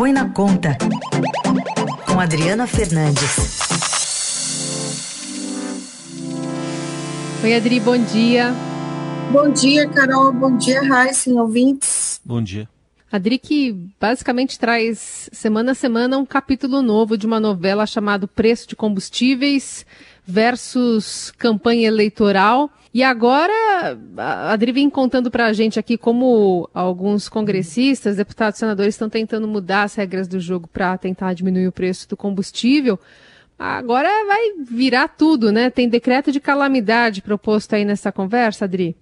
Põe na Conta, com Adriana Fernandes. Oi, Adri, bom dia. Bom dia, Carol. Bom dia, Raíssen, ouvintes. Bom dia. Adri que basicamente traz semana a semana um capítulo novo de uma novela chamado Preço de Combustíveis versus campanha eleitoral. E agora, a Adri vem contando para a gente aqui como alguns congressistas, deputados, senadores estão tentando mudar as regras do jogo para tentar diminuir o preço do combustível. Agora vai virar tudo, né? Tem decreto de calamidade proposto aí nessa conversa, Adri?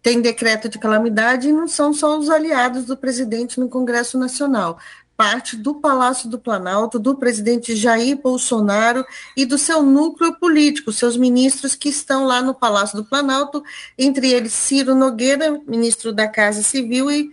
Tem decreto de calamidade e não são só os aliados do presidente no Congresso Nacional parte do Palácio do Planalto, do presidente Jair Bolsonaro e do seu núcleo político, seus ministros que estão lá no Palácio do Planalto, entre eles Ciro Nogueira, ministro da Casa Civil, e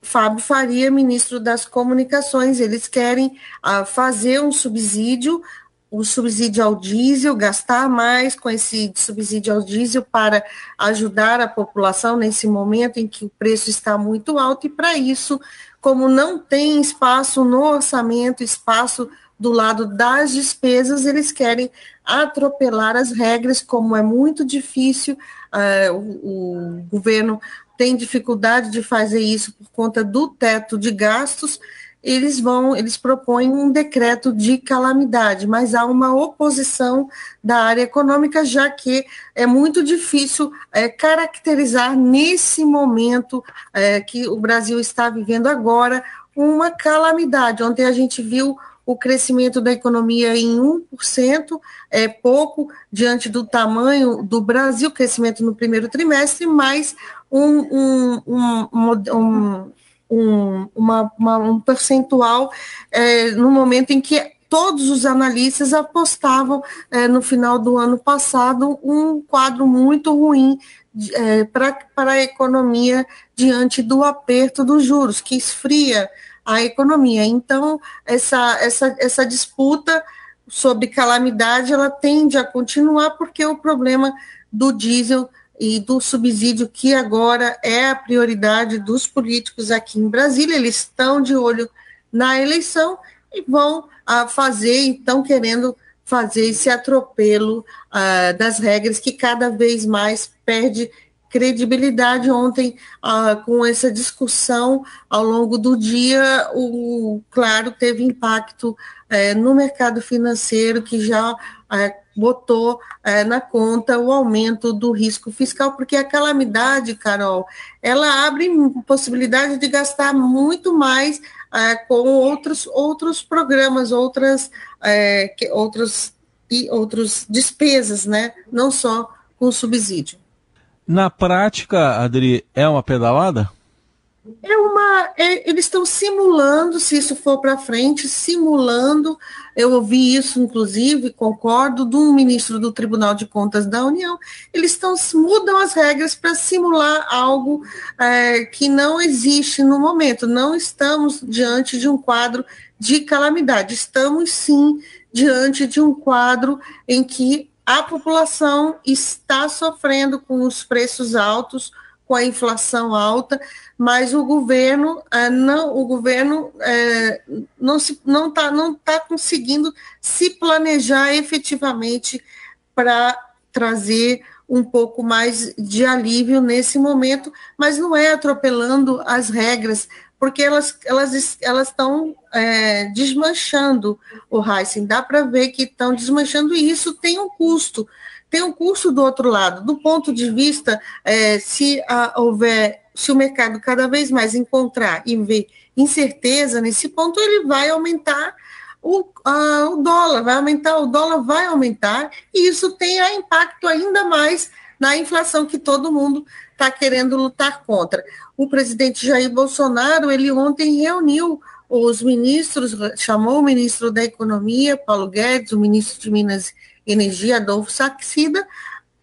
Fábio Faria, ministro das Comunicações. Eles querem uh, fazer um subsídio o subsídio ao diesel, gastar mais com esse subsídio ao diesel para ajudar a população nesse momento em que o preço está muito alto, e para isso como não tem espaço no orçamento, espaço do lado das despesas, eles querem atropelar as regras, como é muito difícil, uh, o, o governo tem dificuldade de fazer isso por conta do teto de gastos, eles vão, eles propõem um decreto de calamidade, mas há uma oposição da área econômica, já que é muito difícil é, caracterizar nesse momento é, que o Brasil está vivendo agora uma calamidade. Ontem a gente viu o crescimento da economia em 1%, é pouco diante do tamanho do Brasil, crescimento no primeiro trimestre, mas um, um, um, um um, uma, uma, um percentual é, no momento em que todos os analistas apostavam é, no final do ano passado um quadro muito ruim é, para a economia diante do aperto dos juros, que esfria a economia. Então, essa, essa, essa disputa sobre calamidade, ela tende a continuar, porque o problema do diesel e do subsídio, que agora é a prioridade dos políticos aqui em Brasília. Eles estão de olho na eleição e vão a ah, fazer, estão querendo fazer esse atropelo uh, das regras que cada vez mais perde credibilidade. Ontem, uh, com essa discussão ao longo do dia, o claro teve impacto uh, no mercado financeiro que já botou é, na conta o aumento do risco fiscal, porque a calamidade, Carol, ela abre possibilidade de gastar muito mais é, com outros, outros programas, outras, é, que, outros, e outros despesas, né? Não só com subsídio. Na prática, Adri, é uma pedalada? É uma. É, eles estão simulando, se isso for para frente, simulando. Eu ouvi isso, inclusive, concordo, de um ministro do Tribunal de Contas da União. Eles estão mudam as regras para simular algo é, que não existe no momento. Não estamos diante de um quadro de calamidade. Estamos sim diante de um quadro em que a população está sofrendo com os preços altos com a inflação alta, mas o governo é, não, o governo é, não se, não está não tá conseguindo se planejar efetivamente para trazer um pouco mais de alívio nesse momento, mas não é atropelando as regras, porque elas elas elas estão é, desmanchando o Heisen. Dá para ver que estão desmanchando e isso tem um custo. Tem um custo do outro lado, do ponto de vista, é, se a, houver, se o mercado cada vez mais encontrar e ver incerteza nesse ponto, ele vai aumentar o, a, o dólar, vai aumentar, o dólar vai aumentar, e isso tem impacto ainda mais na inflação que todo mundo está querendo lutar contra. O presidente Jair Bolsonaro, ele ontem reuniu os ministros, chamou o ministro da Economia, Paulo Guedes, o ministro de Minas Energia, Adolfo Saxida,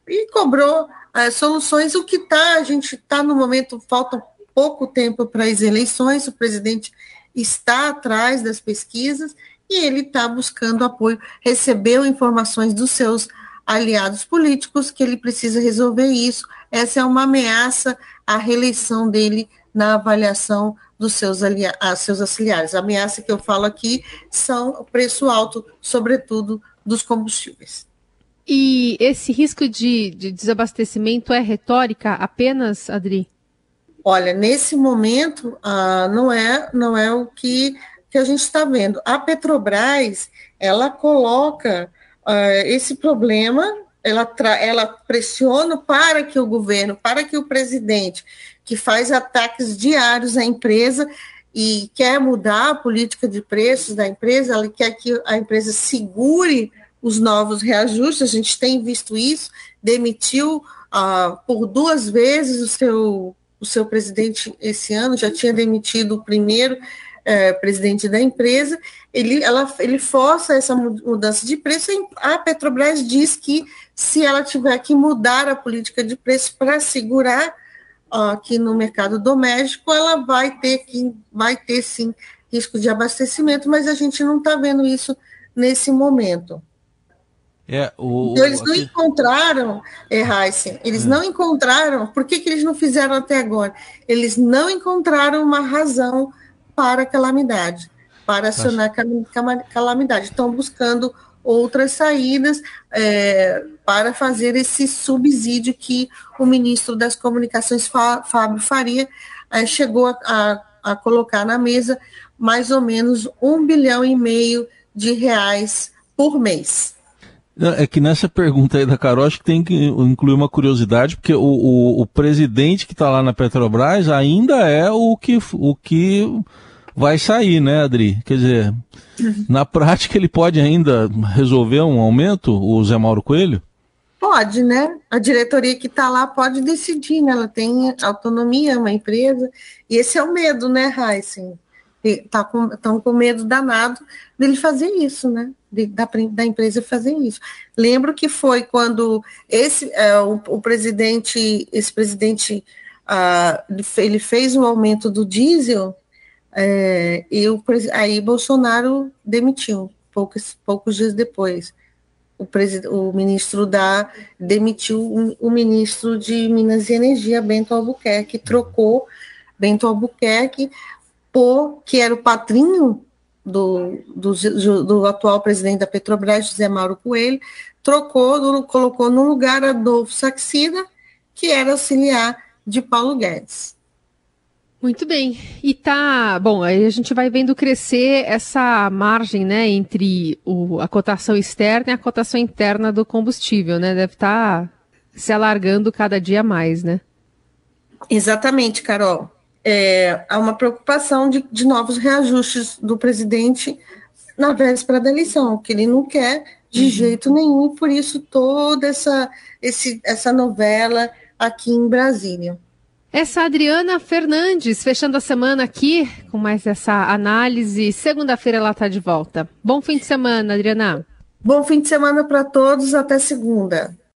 e cobrou é, soluções. O que está, a gente está no momento, falta pouco tempo para as eleições, o presidente está atrás das pesquisas e ele está buscando apoio, recebeu informações dos seus aliados políticos que ele precisa resolver isso. Essa é uma ameaça à reeleição dele na avaliação dos seus, a seus auxiliares. A ameaça que eu falo aqui são o preço alto, sobretudo dos combustíveis. E esse risco de, de desabastecimento é retórica apenas, Adri? Olha, nesse momento ah, não é não é o que, que a gente está vendo. A Petrobras ela coloca ah, esse problema, ela, ela pressiona para que o governo, para que o presidente, que faz ataques diários à empresa e quer mudar a política de preços da empresa, ela quer que a empresa segure os novos reajustes, a gente tem visto isso, demitiu ah, por duas vezes o seu, o seu presidente esse ano, já tinha demitido o primeiro eh, presidente da empresa, ele, ela, ele força essa mudança de preço, a Petrobras diz que se ela tiver que mudar a política de preço para segurar aqui no mercado doméstico, ela vai ter que vai ter sim risco de abastecimento, mas a gente não está vendo isso nesse momento. É, o, então, eles não encontraram, é, Heisen, eles hum. não encontraram, por que, que eles não fizeram até agora? Eles não encontraram uma razão para a calamidade, para acionar a calamidade. Estão buscando outras saídas é, para fazer esse subsídio que o ministro das Comunicações, Fábio Faria, é, chegou a, a, a colocar na mesa mais ou menos um bilhão e meio de reais por mês. É que nessa pergunta aí da Carol, acho que tem que incluir uma curiosidade, porque o, o, o presidente que está lá na Petrobras ainda é o que, o que vai sair, né, Adri? Quer dizer, na prática ele pode ainda resolver um aumento, o Zé Mauro Coelho? Pode, né? A diretoria que está lá pode decidir, né? Ela tem autonomia, é uma empresa, e esse é o medo, né, Heisen? Estão tá com, com medo danado dele fazer isso, né? de, da, da, empresa fazer isso. Lembro que foi quando esse é, o, o, presidente, esse presidente, ah, ele fez um aumento do diesel é, e o, aí Bolsonaro demitiu poucos, poucos dias depois. O, o ministro da demitiu o, ministro de Minas e Energia, Bento Albuquerque, trocou Bento Albuquerque por que era o padrinho do, do, do, atual presidente da Petrobras, José Mauro Coelho, trocou, colocou no lugar Adolfo Saxida, que era auxiliar de Paulo Guedes. Muito bem. E tá, bom, aí a gente vai vendo crescer essa margem, né, entre o, a cotação externa e a cotação interna do combustível, né? Deve estar tá se alargando cada dia mais, né? Exatamente, Carol é, há uma preocupação de, de novos reajustes do presidente na véspera da eleição, que ele não quer de uhum. jeito nenhum, e por isso toda essa, esse, essa novela aqui em Brasília. Essa Adriana Fernandes, fechando a semana aqui com mais essa análise. Segunda-feira ela está de volta. Bom fim de semana, Adriana. Bom fim de semana para todos, até segunda.